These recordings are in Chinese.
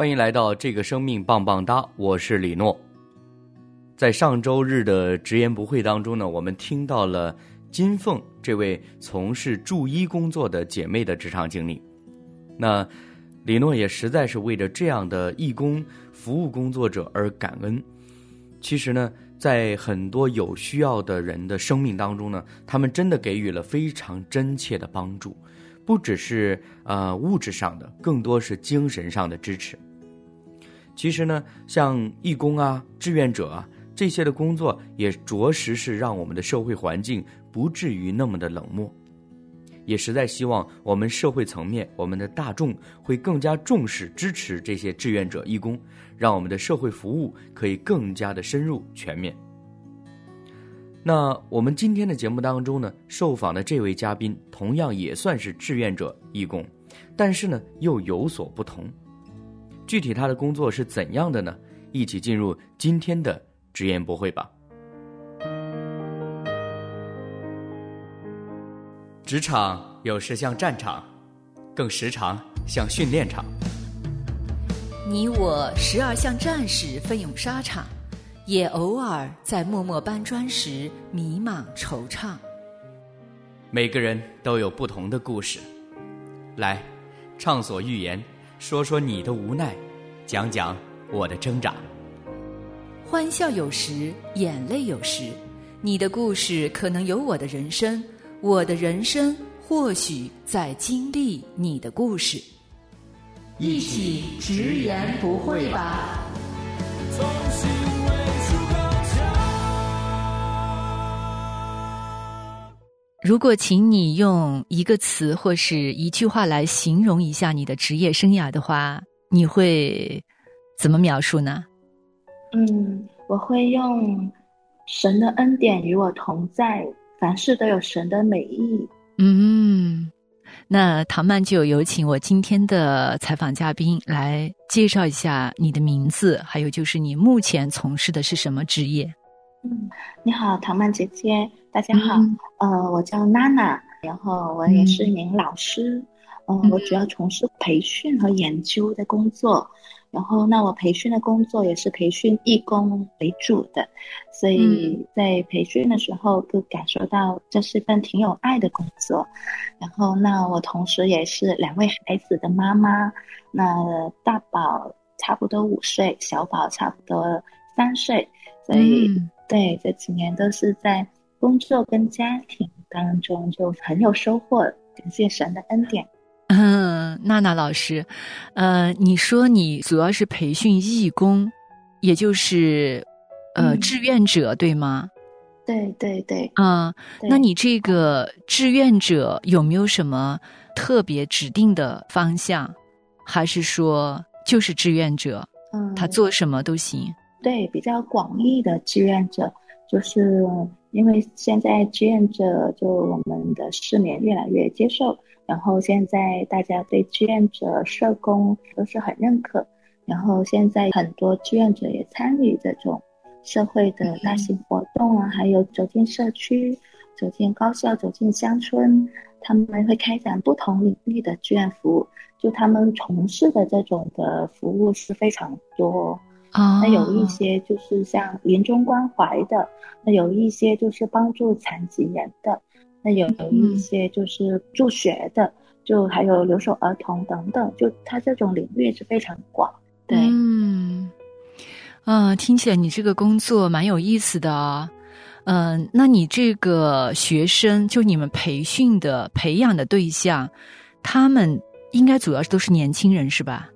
欢迎来到这个生命棒棒哒，我是李诺。在上周日的直言不讳当中呢，我们听到了金凤这位从事助医工作的姐妹的职场经历。那李诺也实在是为着这样的义工服务工作者而感恩。其实呢，在很多有需要的人的生命当中呢，他们真的给予了非常真切的帮助，不只是呃物质上的，更多是精神上的支持。其实呢，像义工啊、志愿者啊这些的工作，也着实是让我们的社会环境不至于那么的冷漠。也实在希望我们社会层面，我们的大众会更加重视、支持这些志愿者、义工，让我们的社会服务可以更加的深入、全面。那我们今天的节目当中呢，受访的这位嘉宾同样也算是志愿者、义工，但是呢又有所不同。具体他的工作是怎样的呢？一起进入今天的直言不讳吧。职场有时像战场，更时常像训练场。你我时而像战士奋勇沙场，也偶尔在默默搬砖时迷茫惆怅。每个人都有不同的故事，来，畅所欲言。说说你的无奈，讲讲我的挣扎。欢笑有时，眼泪有时。你的故事可能有我的人生，我的人生或许在经历你的故事。一起直言不讳吧。如果请你用一个词或是一句话来形容一下你的职业生涯的话，你会怎么描述呢？嗯，我会用神的恩典与我同在，凡事都有神的美意。嗯，那唐曼就有请我今天的采访嘉宾来介绍一下你的名字，还有就是你目前从事的是什么职业。嗯，你好，唐曼姐姐，大家好。呃，我叫娜娜，然后我也是一名老师。嗯，我主要从事培训和研究的工作。然后，那我培训的工作也是培训义工为主的，所以在培训的时候就感受到这是份挺有爱的工作。然后，那我同时也是两位孩子的妈妈。那大宝差不多五岁，小宝差不多三岁，所以。对，这几年都是在工作跟家庭当中就很有收获，感谢神的恩典。嗯，娜娜老师，呃，你说你主要是培训义工，也就是呃志愿者，对吗？对对对。啊，那你这个志愿者有没有什么特别指定的方向，还是说就是志愿者？嗯，他做什么都行。对，比较广义的志愿者，就是因为现在志愿者就我们的市民越来越接受，然后现在大家对志愿者、社工都是很认可，然后现在很多志愿者也参与这种社会的大型活动啊，还有走进社区、走进高校、走进乡村，他们会开展不同领域的志愿服务，就他们从事的这种的服务是非常多。啊，那有一些就是像临终关怀的，那有一些就是帮助残疾人的，那有有一些就是助学的，就还有留守儿童等等，就他这种领域是非常广。对，嗯，啊，听起来你这个工作蛮有意思的啊。嗯，那你这个学生，就你们培训的、培养的对象，他们应该主要是都是年轻人，是吧？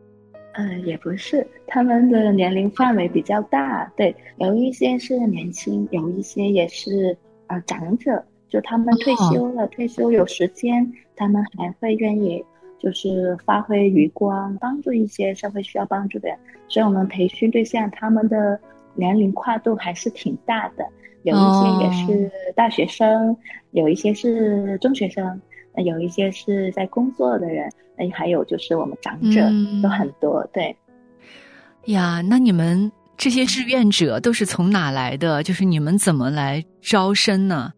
嗯，也不是，他们的年龄范围比较大，对，有一些是年轻，有一些也是呃长者，就他们退休了，退休有时间，他们还会愿意就是发挥余光，帮助一些社会需要帮助的人。所以我们培训对象他们的年龄跨度还是挺大的，有一些也是大学生，有一些是中学生，那有一些是在工作的人，那还有就是我们长者有很多。对呀，那你们这些志愿者都是从哪来的？就是你们怎么来招生呢？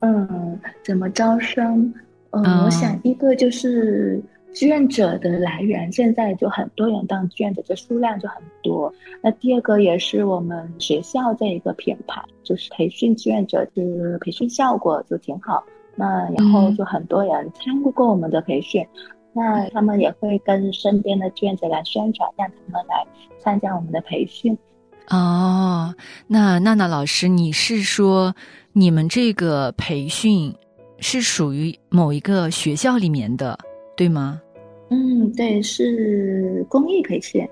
嗯，怎么招生？嗯，我想一个就是志愿者的来源，现在就很多人当志愿者，这数量就很多。那第二个也是我们学校这一个品牌，就是培训志愿者，就是培训效果就挺好。那然后就很多人参与过我们的培训，那他们也会跟身边的志愿者来宣传，让他们来参加我们的培训。哦，那娜娜老师，你是说你们这个培训？是属于某一个学校里面的，对吗？嗯，对，是公益培训。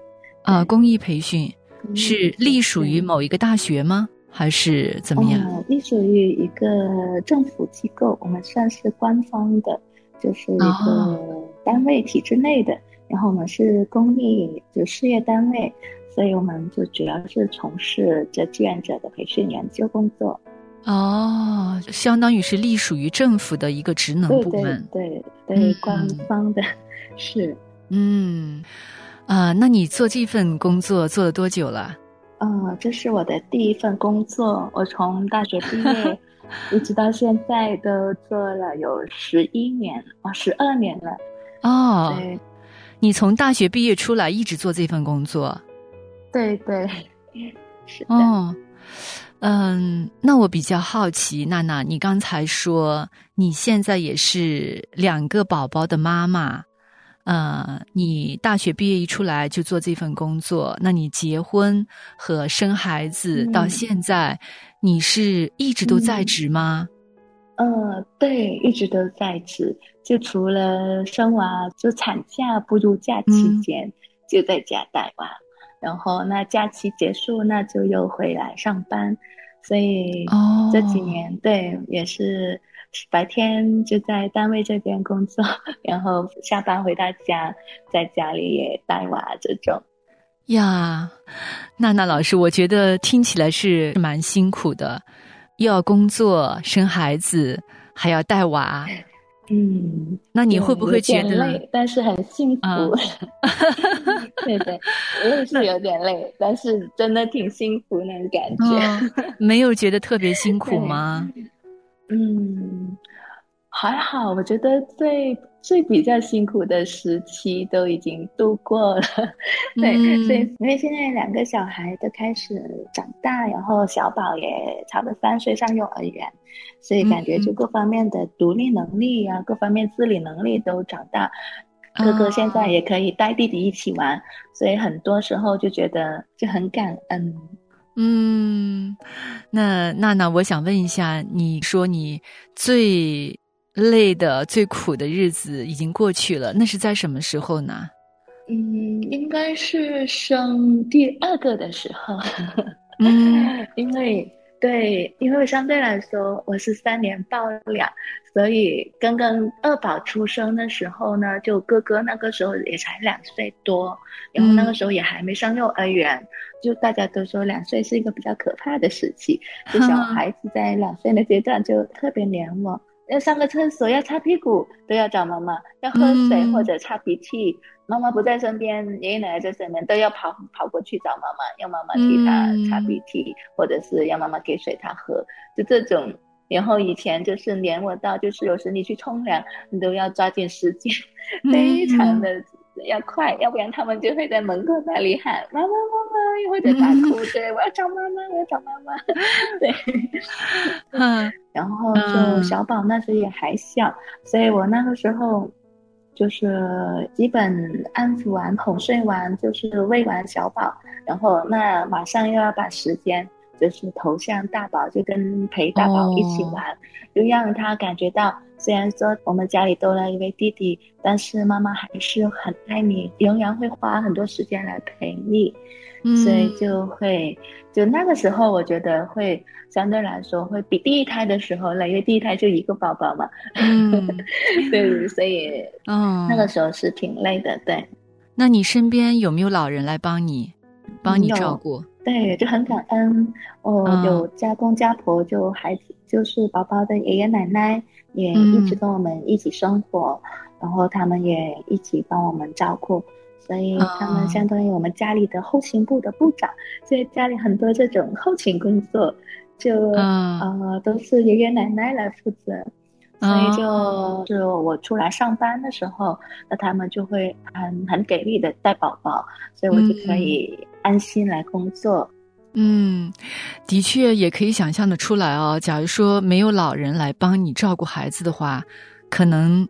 啊，公益培训是隶属于某一个大学吗？还是怎么样？隶属于一个政府机构，我们算是官方的，就是一个单位体制内的。然后我们是公益就事业单位，所以我们就主要是从事这志愿者的培训研究工作。哦，相当于是隶属于政府的一个职能部门，对对，官方的，是，嗯，啊，那你做这份工作做了多久了？嗯，这是我的第一份工作，我从大学毕业 一直到现在都做了有十一年，哦，十二年了。哦，对，你从大学毕业出来一直做这份工作？对对，是的。嗯，那我比较好奇，娜娜，你刚才说你现在也是两个宝宝的妈妈，呃，你大学毕业一出来就做这份工作，那你结婚和生孩子到现在，你是一直都在职吗？嗯，对，一直都在职，就除了生娃就产假哺乳假期间就在家带娃。然后那假期结束，那就又回来上班，所以这几年对也是白天就在单位这边工作，然后下班回到家，在家里也带娃这种。呀，娜娜老师，我觉得听起来是蛮辛苦的，又要工作、生孩子，还要带娃。嗯，那你会不会觉得累？但是很幸福。对对，我也是有点累，但是真的挺幸福那种感觉。没有觉得特别辛苦吗？嗯，还好，我觉得最最比较辛苦的时期都已经度过了。对，所以因为现在两个小孩都开始长大，然后小宝也差不多三岁上幼儿园。所以感觉就各方面的独立能力啊，各方面自理能力都长大。哥哥现在也可以带弟弟一起玩，所以很多时候就觉得就很感恩。嗯，那娜娜，我想问一下，你说你最累的、最苦的日子已经过去了，那是在什么时候呢？嗯，应该是生第二个的时候。嗯，因为。对，因为相对来说我是三年抱两，所以刚刚二宝出生的时候呢，就哥哥那个时候也才两岁多，然后那个时候也还没上幼儿园，就大家都说两岁是一个比较可怕的时期，就小 孩子在两岁的阶段就特别黏我。要上个厕所，要擦屁股，都要找妈妈；要喝水或者擦鼻涕，妈妈不在身边，爷爷奶奶在身边，都要跑跑过去找妈妈，要妈妈替他擦鼻涕，或者是要妈妈给水他喝，就这种。然后以前就是连我到，就是有时你去冲凉，你都要抓紧时间，非常的。要快，要不然他们就会在门口那里喊妈妈妈妈，或者大。哭，对，我要找妈妈，我要找妈妈，对，嗯，然后就小宝那时也还小，所以我那个时候就是基本安抚完、哄睡完，就是喂完小宝，然后那马上又要把时间就是头像大宝，就跟陪大宝一起玩，就让他感觉到，虽然说我们家里多了一位弟弟，但是妈妈还是很爱你，仍然会花很多时间来陪你。所以就会，就那个时候，我觉得会相对来说会比第一胎的时候累，因为第一胎就一个宝宝嘛。嗯，对，所以，嗯，那个时候是挺累的。对，那你身边有没有老人来帮你，帮你照顾？对，就很感恩。哦，有家公家婆，就孩子就是宝宝的爷爷奶奶，也一直跟我们一起生活，然后他们也一起帮我们照顾。所以他们相当于我们家里的后勤部的部长，所以家里很多这种后勤工作，就呃都是爷爷奶奶来负责，所以就是我出来上班的时候，那他们就会很很给力的带宝宝，所以我就可以安心来工作。嗯，的确也可以想象的出来哦。假如说没有老人来帮你照顾孩子的话，可能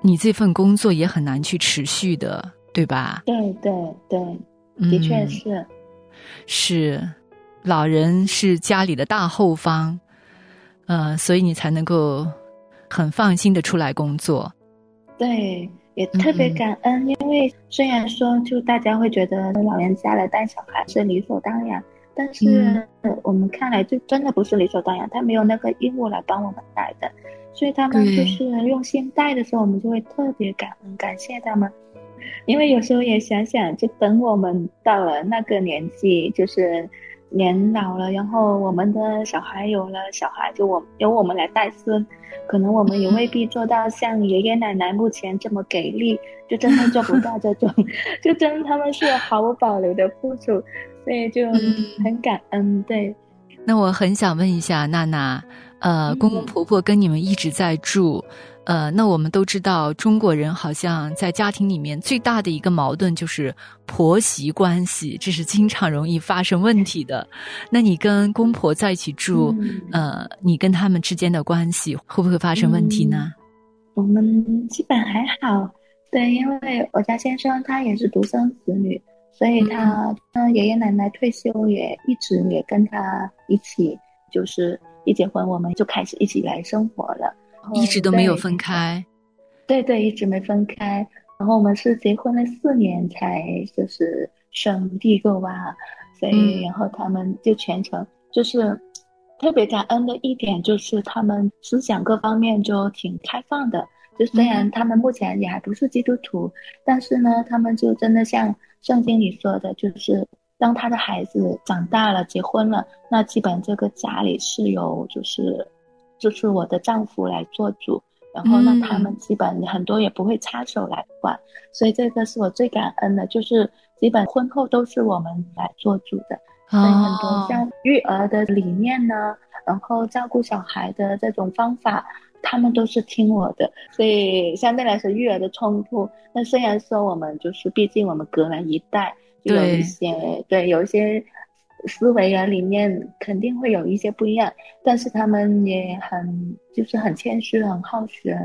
你这份工作也很难去持续的。对吧？对对对，的确是，是，老人是家里的大后方，呃，所以你才能够很放心的出来工作。对，也特别感恩，因为虽然说就大家会觉得老人家来带小孩是理所当然，但是我们看来就真的不是理所当然，他没有那个义务来帮我们带的，所以他们就是用心带的时候，我们就会特别感恩，感谢他们。因为有时候也想想，就等我们到了那个年纪，就是年老了，然后我们的小孩有了小孩，就我由我们来带孙，可能我们也未必做到像爷爷奶奶目前这么给力，就真的做不到这种，就真他们是毫无保留的付出，所以就很感恩。对，那我很想问一下娜娜，呃，公公婆婆跟你们一直在住。呃，那我们都知道，中国人好像在家庭里面最大的一个矛盾就是婆媳关系，这是经常容易发生问题的。那你跟公婆在一起住，呃，你跟他们之间的关系会不会发生问题呢？我们基本还好，对，因为我家先生他也是独生子女，所以他他爷爷奶奶退休也一直也跟他一起，就是一结婚我们就开始一起来生活了。一直都没有分开，对对，一直没分开。然后我们是结婚了四年才就是生第一个娃，所以然后他们就全程就是特别感恩的一点就是他们思想各方面就挺开放的。就虽然他们目前也还不是基督徒，但是呢，他们就真的像圣经里说的，就是当他的孩子长大了结婚了，那基本这个家里是有就是。就是我的丈夫来做主，然后呢他们基本很多也不会插手来管，所以这个是我最感恩的，就是基本婚后都是我们来做主的，所以很多像育儿的理念呢，然后照顾小孩的这种方法，他们都是听我的，所以相对来说育儿的冲突，那虽然说我们就是毕竟我们隔了一代，就有一些对有一些。思维啊，里面肯定会有一些不一样，但是他们也很就是很谦虚，很好学，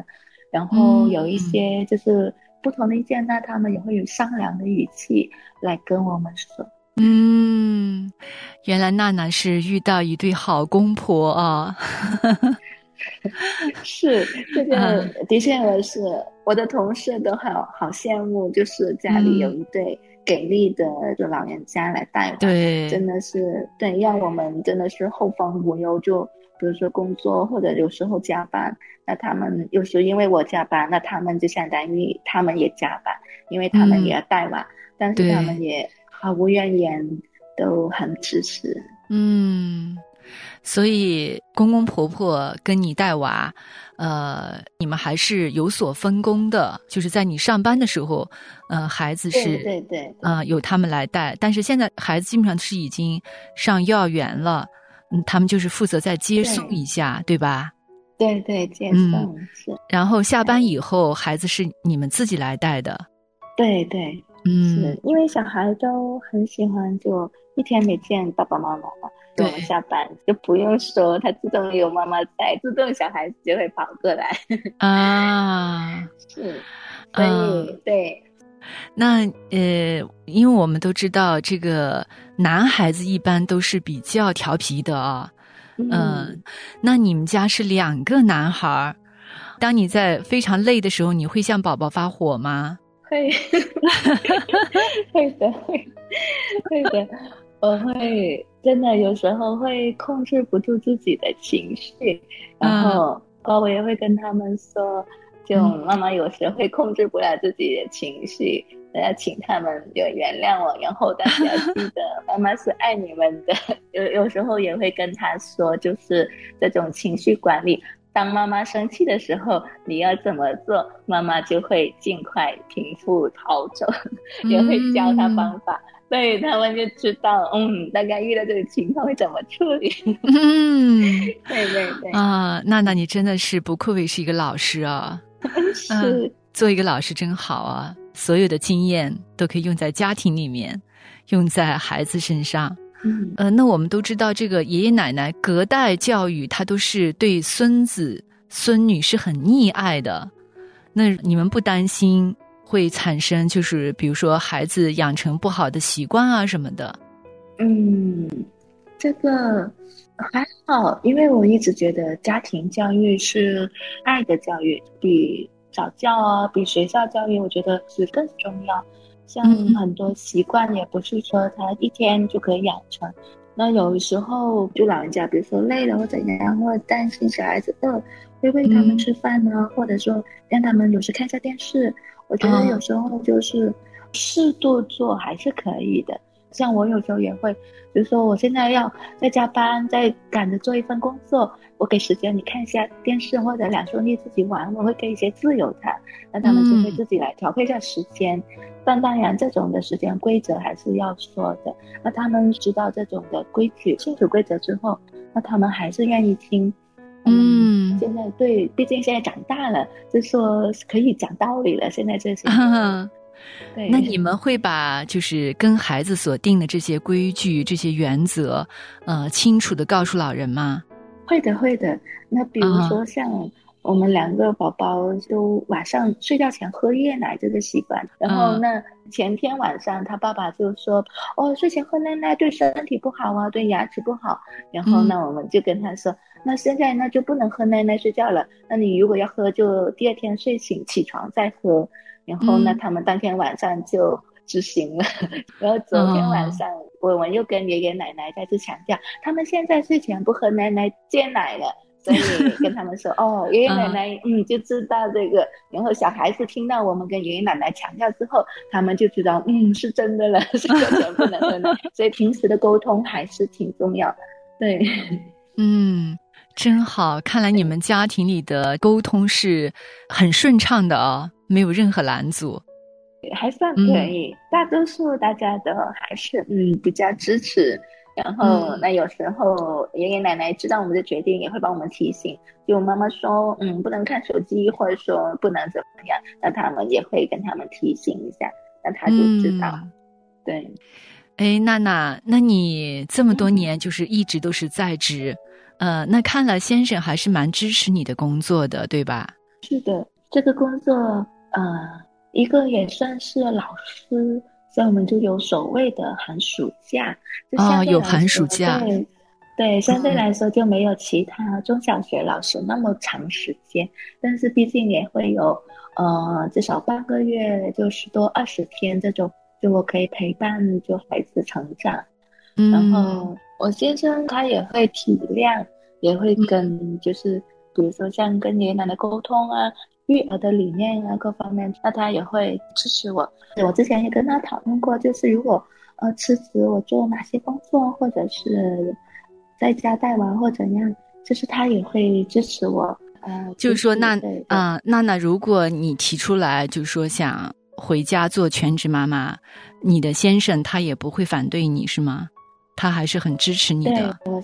然后有一些就是不同的意见，那他们也会有商量的语气来跟我们说。嗯，原来娜娜是遇到一对好公婆啊。是这个，的确我是我的同事都好好羡慕，就是家里有一对。给力的就老人家来带，对，真的是对，让我们真的是后方无忧。就比如说工作或者有时候加班，那他们有时因为我加班，那他们就相当于他们也加班，因为他们也要带娃，但是他们也毫无怨言，都很支持。嗯。所以公公婆婆跟你带娃，呃，你们还是有所分工的。就是在你上班的时候，呃，孩子是对对，啊，由他们来带。但是现在孩子基本上是已经上幼儿园了，嗯，他们就是负责再接送一下，对吧？对对，接送是。然后下班以后，孩子是你们自己来带的。对对，嗯，是因为小孩都很喜欢，就一天没见爸爸妈妈等。我们下班就不用说，他自动有妈妈在，自动小孩子就会跑过来啊。是，所以对，那呃，因为我们都知道，这个男孩子一般都是比较调皮的啊。嗯，那你们家是两个男孩儿，当你在非常累的时候，你会向宝宝发火吗？会，会的，会，会的，我会真的有时候会控制不住自己的情绪，然后我也会跟他们说。就妈妈有时会控制不了自己的情绪，要请他们就原谅我，然后大家记得 妈妈是爱你们的。有有时候也会跟他说，就是这种情绪管理，当妈妈生气的时候，你要怎么做，妈妈就会尽快平复逃走，也会教他方法，所以他们就知道，嗯，大概遇到这个情况会怎么处理。嗯，对对对啊，娜娜，你真的是不愧为是一个老师啊。是，做一个老师真好啊！所有的经验都可以用在家庭里面，用在孩子身上。嗯，呃，那我们都知道，这个爷爷奶奶隔代教育，他都是对孙子孙女是很溺爱的。那你们不担心会产生，就是比如说孩子养成不好的习惯啊什么的？嗯，这个。还好，因为我一直觉得家庭教育是爱的教育，比早教啊，比学校教育，我觉得是更重要。像很多习惯，也不是说他一天就可以养成。那有时候就老人家，比如说累了或怎样，或者担心小孩子饿，会喂他们吃饭呢，或者说让他们有时看一下电视。我觉得有时候就是适度做还是可以的。像我有时候也会，比如说我现在要在加班，在赶着做一份工作，我给时间你看一下电视或者两兄弟自己玩，我会给一些自由他，让他们就会自己来调配一下时间。但当然，这种的时间规则还是要说的。那他们知道这种的规矩、清楚规则之后，那他们还是愿意听。嗯，现在对，毕竟现在长大了，就说可以讲道理了。现在这些。对那你们会把就是跟孩子所定的这些规矩、这些原则，呃，清楚的告诉老人吗？会的，会的。那比如说像我们两个宝宝都晚上睡觉前喝夜奶这个习惯，然后那前天晚上他爸爸就说：“哦，睡前喝奶奶对身体不好啊，对牙齿不好。”然后那我们就跟他说：“那现在那就不能喝奶奶睡觉了。那你如果要喝，就第二天睡醒起床再喝。”然后呢，他们当天晚上就执行了。然后昨天晚上，我们又跟爷爷奶奶再次强调，他们现在睡前不喝奶奶戒奶了，所以跟他们说，哦，爷爷奶奶，嗯，就知道这个。然后小孩子听到我们跟爷爷奶奶强调之后，他们就知道，嗯，是真的了，睡前不能喝奶。所以平时的沟通还是挺重要的。对，嗯，真好，看来你们家庭里的沟通是很顺畅的啊。没有任何拦阻，还算可以。大多数大家都还是嗯比较支持。然后那有时候爷爷奶奶知道我们的决定，也会帮我们提醒。就妈妈说嗯不能看手机，或者说不能怎么样，那他们也会跟他们提醒一下，那他就知道。对，哎，娜娜，那你这么多年就是一直都是在职，呃，那看了先生还是蛮支持你的工作的，对吧？是的，这个工作。呃，一个也算是老师，所以我们就有所谓的寒暑假。哦，有寒暑假。对，对，相对来说就没有其他中小学老师那么长时间，但是毕竟也会有呃至少半个月，就十多二十天这种，就我可以陪伴就孩子成长。嗯。然后我先生他也会体谅，也会跟就是比如说像跟爷爷奶奶沟通啊。育儿的理念啊，各方面，那他也会支持我。我之前也跟他讨论过，就是如果呃辞职，我做哪些工作，或者是在家带娃或怎样，就是他也会支持我。呃，就是说，那啊，娜娜，如果你提出来，就是说想回家做全职妈妈，你的先生他也不会反对你是吗？他还是很支持你的。我，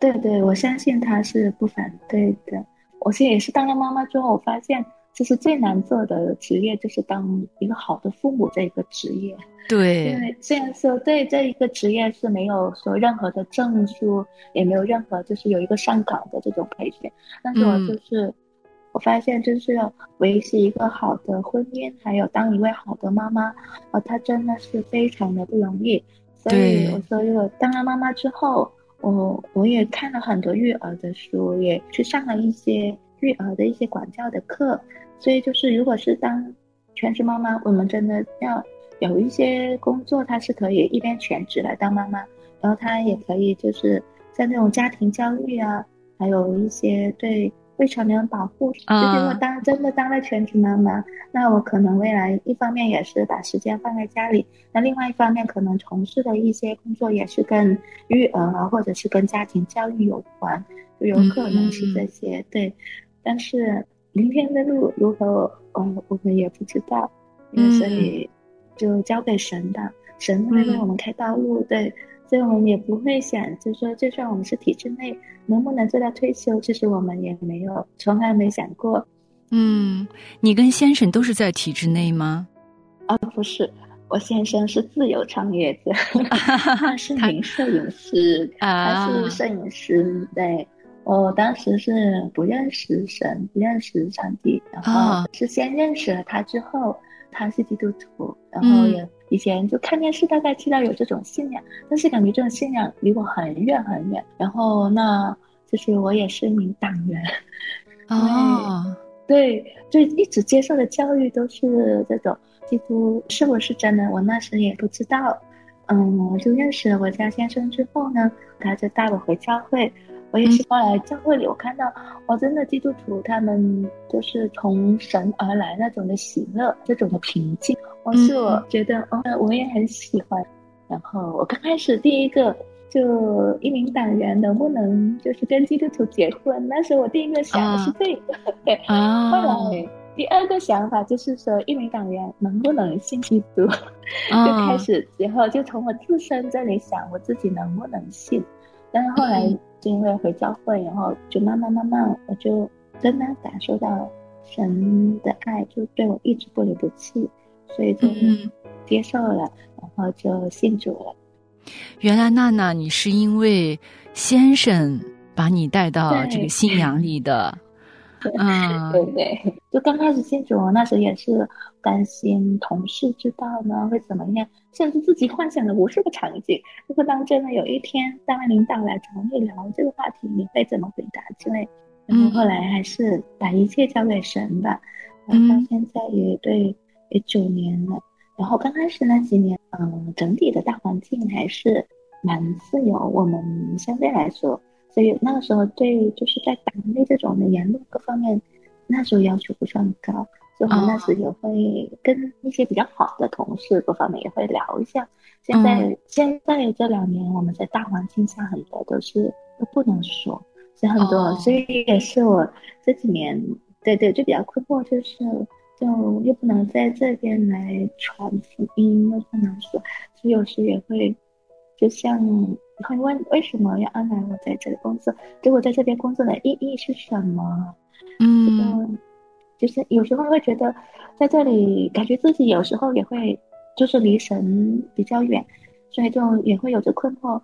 对对，我相信他是不反对的。我现在也是当了妈妈之后，我发现就是最难做的职业就是当一个好的父母这一个职业。对，因为虽然说对这一个职业是没有说任何的证书，也没有任何就是有一个上岗的这种培训，但是我就是我发现就是维系一个好的婚姻，还有当一位好的妈妈，呃，她真的是非常的不容易。所以，我说，如果当了妈妈之后，我我也看了很多育儿的书，也去上了一些育儿的一些管教的课。所以，就是如果是当全职妈妈，我们真的要有一些工作，她是可以一边全职来当妈妈，然后她也可以就是在那种家庭教育啊，还有一些对。未成年人保护，就是我当真的当了全职妈妈，那我可能未来一方面也是把时间放在家里，那另外一方面可能从事的一些工作也是跟育儿啊，或者是跟家庭教育有关，就有可能是这些。对，但是明天的路如何，呃，我们也不知道，所以就交给神吧，神会为我们开道路。对。所以我们也不会想，就说就算我们是体制内，能不能做到退休，其实我们也没有，从来没想过。嗯，你跟先生都是在体制内吗？啊，不是，我先生是自由创业者，他是名摄影师，他是摄影师。对，我当时是不认识神，不认识上帝，然后是先认识了他之后，他是基督徒，然后也。以前就看电视，大概知道有这种信仰，但是感觉这种信仰离我很远很远。然后，那就是我也是一名党员，哦，对，就一直接受的教育都是这种基督是不是真的？我那时也不知道。嗯，我就认识了我家先生之后呢，他就带我回教会。我也是后来教会里，我看到我真的基督徒，他们就是从神而来那种的喜乐，这种的平静，我是我觉得哦，我也很喜欢。然后我刚开始第一个就一名党员能不能就是跟基督徒结婚？那时候我第一个想的是这个，对。啊。后来第二个想法就是说一名党员能不能信基督？就开始之后就从我自身这里想，我自己能不能信？但是后来。是因为回教会，然后就慢慢慢慢，我就真的感受到神的爱，就对我一直不离不弃，所以就接受了，然后就信主了。原来娜娜，你是因为先生把你带到这个信仰里的。嗯，对对，就刚开始信主，那时候也是担心同事知道呢会怎么样，甚至自己幻想了无数个场景。如果当真的有一天，单位领导来找你聊这个话题，你会怎么回答之类？然后后来还是把一切交给神吧。嗯，到现在也对，也九年了。然后刚开始那几年，嗯，整体的大环境还是蛮自由，我们相对来说。所以那个时候，对就是在党内这种的言论各方面，那时候要求不是很高，所以我们那时也会跟一些比较好的同事各方面也会聊一下。现在现在这两年，我们在大环境下很多都是都不能说，所以很多，所以也是我这几年对对就比较困惑，就是就又不能在这边来传福音，又不能说，所以有时也会就像。会问为什么要安排我在这里工作？对我在这边工作的意义是什么？嗯，就是有时候会觉得在这里感觉自己有时候也会就是离神比较远，所以就也会有着困惑。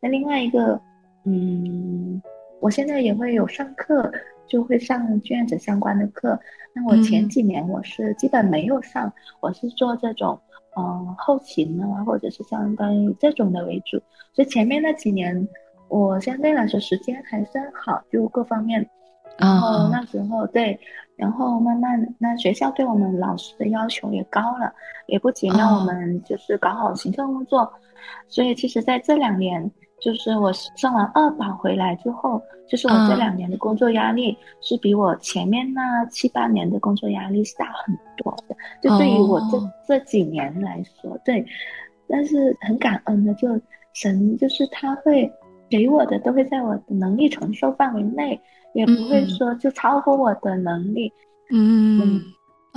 那另外一个，嗯，我现在也会有上课，就会上志愿者相关的课。那我前几年我是基本没有上，我是做这种。嗯，后勤啊，或者是相当于这种的为主，所以前面那几年，我相对来说时间还算好，就各方面。然后那时候对，然后慢慢那学校对我们老师的要求也高了，也不仅让我们就是搞好行政工作，所以其实在这两年。就是我上完二保回来之后，就是我这两年的工作压力是比我前面那七八年的工作压力是大很多的。就对于我这这几年来说，对，但是很感恩的，就神就是他会给我的都会在我的能力承受范围内，也不会说就超乎我的能力。嗯。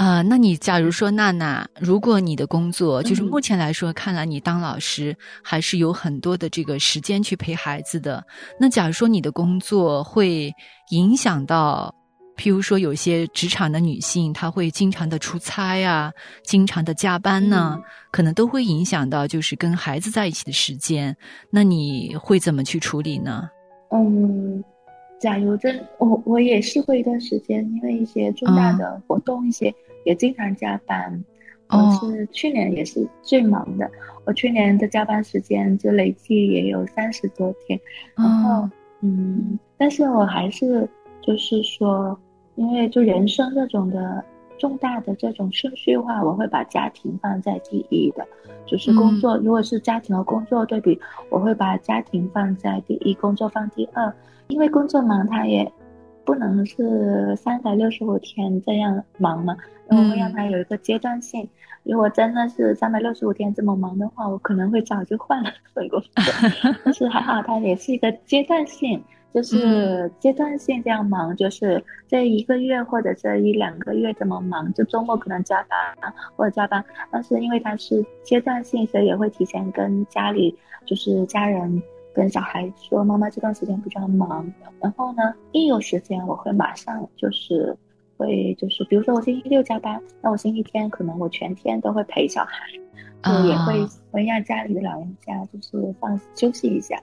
啊，那你假如说娜娜，如果你的工作就是目前来说，看来你当老师还是有很多的这个时间去陪孩子的。那假如说你的工作会影响到，譬如说有些职场的女性，她会经常的出差呀，经常的加班呢，可能都会影响到就是跟孩子在一起的时间。那你会怎么去处理呢？嗯，假如真，我我也试过一段时间，因为一些重大的活动，一些也经常加班。我是去年也是最忙的，我去年的加班时间就累计也有三十多天。然后，嗯，但是我还是就是说，因为就人生这种的重大的这种顺序化，我会把家庭放在第一的，就是工作。如果是家庭和工作对比，我会把家庭放在第一，工作放第二。因为工作忙，他也不能是三百六十五天这样忙嘛，我会让他有一个阶段性。如果真的是三百六十五天这么忙的话，我可能会早就换了份工作。但是还好，它也是一个阶段性，就是阶段性这样忙，就是这一个月或者这一两个月这么忙，就周末可能加班或者加班。但是因为它是阶段性，所以也会提前跟家里就是家人。跟小孩说，妈妈这段时间比较忙，然后呢，一有时间我会马上就是会就是，比如说我星期六加班，那我星期天可能我全天都会陪小孩，就也会会让家里的老人家就是放休息一下，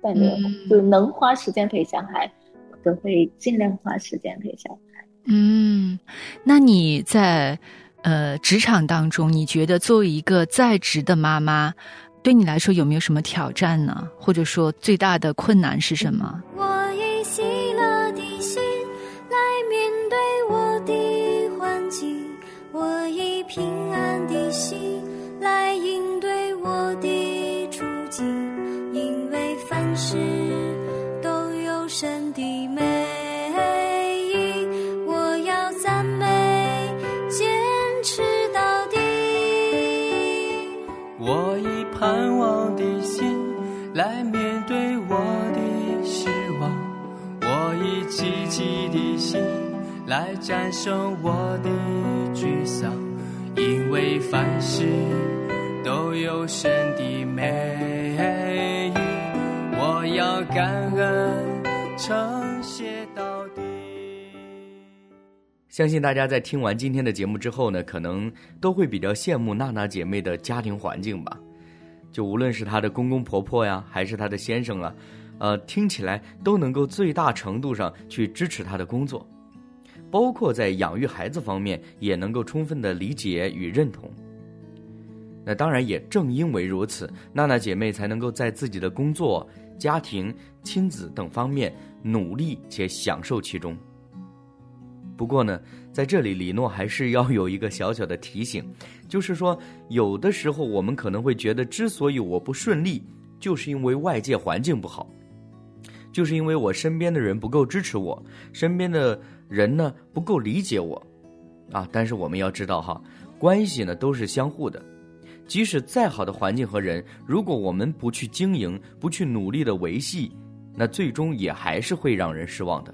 反正就能花时间陪小孩，我都会尽量花时间陪小孩。嗯，那你在呃职场当中，你觉得作为一个在职的妈妈？对你来说有没有什么挑战呢？或者说最大的困难是什么？来战胜我的沮丧，因为凡事都有神的美意，我要感恩，称谢到底。相信大家在听完今天的节目之后呢，可能都会比较羡慕娜娜姐妹的家庭环境吧。就无论是她的公公婆婆呀，还是她的先生啊，呃，听起来都能够最大程度上去支持她的工作。包括在养育孩子方面，也能够充分的理解与认同。那当然，也正因为如此，娜娜姐妹才能够在自己的工作、家庭、亲子等方面努力且享受其中。不过呢，在这里，李诺还是要有一个小小的提醒，就是说，有的时候我们可能会觉得，之所以我不顺利，就是因为外界环境不好。就是因为我身边的人不够支持我，身边的人呢不够理解我，啊！但是我们要知道哈，关系呢都是相互的，即使再好的环境和人，如果我们不去经营，不去努力的维系，那最终也还是会让人失望的。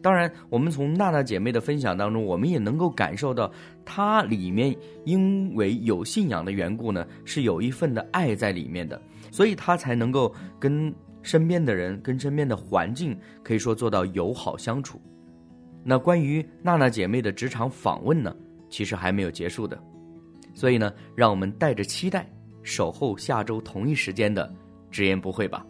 当然，我们从娜娜姐妹的分享当中，我们也能够感受到，她里面因为有信仰的缘故呢，是有一份的爱在里面的，所以她才能够跟。身边的人跟身边的环境可以说做到友好相处。那关于娜娜姐妹的职场访问呢，其实还没有结束的，所以呢，让我们带着期待守候下周同一时间的直言不讳吧。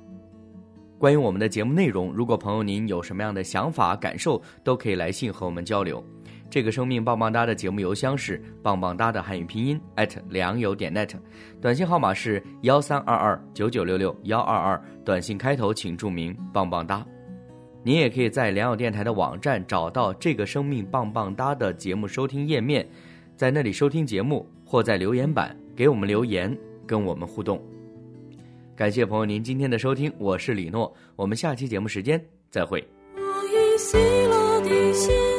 关于我们的节目内容，如果朋友您有什么样的想法感受，都可以来信和我们交流。这个生命棒棒哒的节目邮箱是棒棒哒的汉语拼音艾特良友点 net，短信号码是幺三二二九九六六幺二二，短信开头请注明棒棒哒。您也可以在良友电台的网站找到这个生命棒棒哒的节目收听页面，在那里收听节目，或在留言板给我们留言，跟我们互动。感谢朋友您今天的收听，我是李诺，我们下期节目时间再会。我已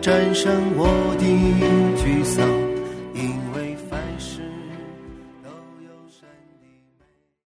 战胜我的。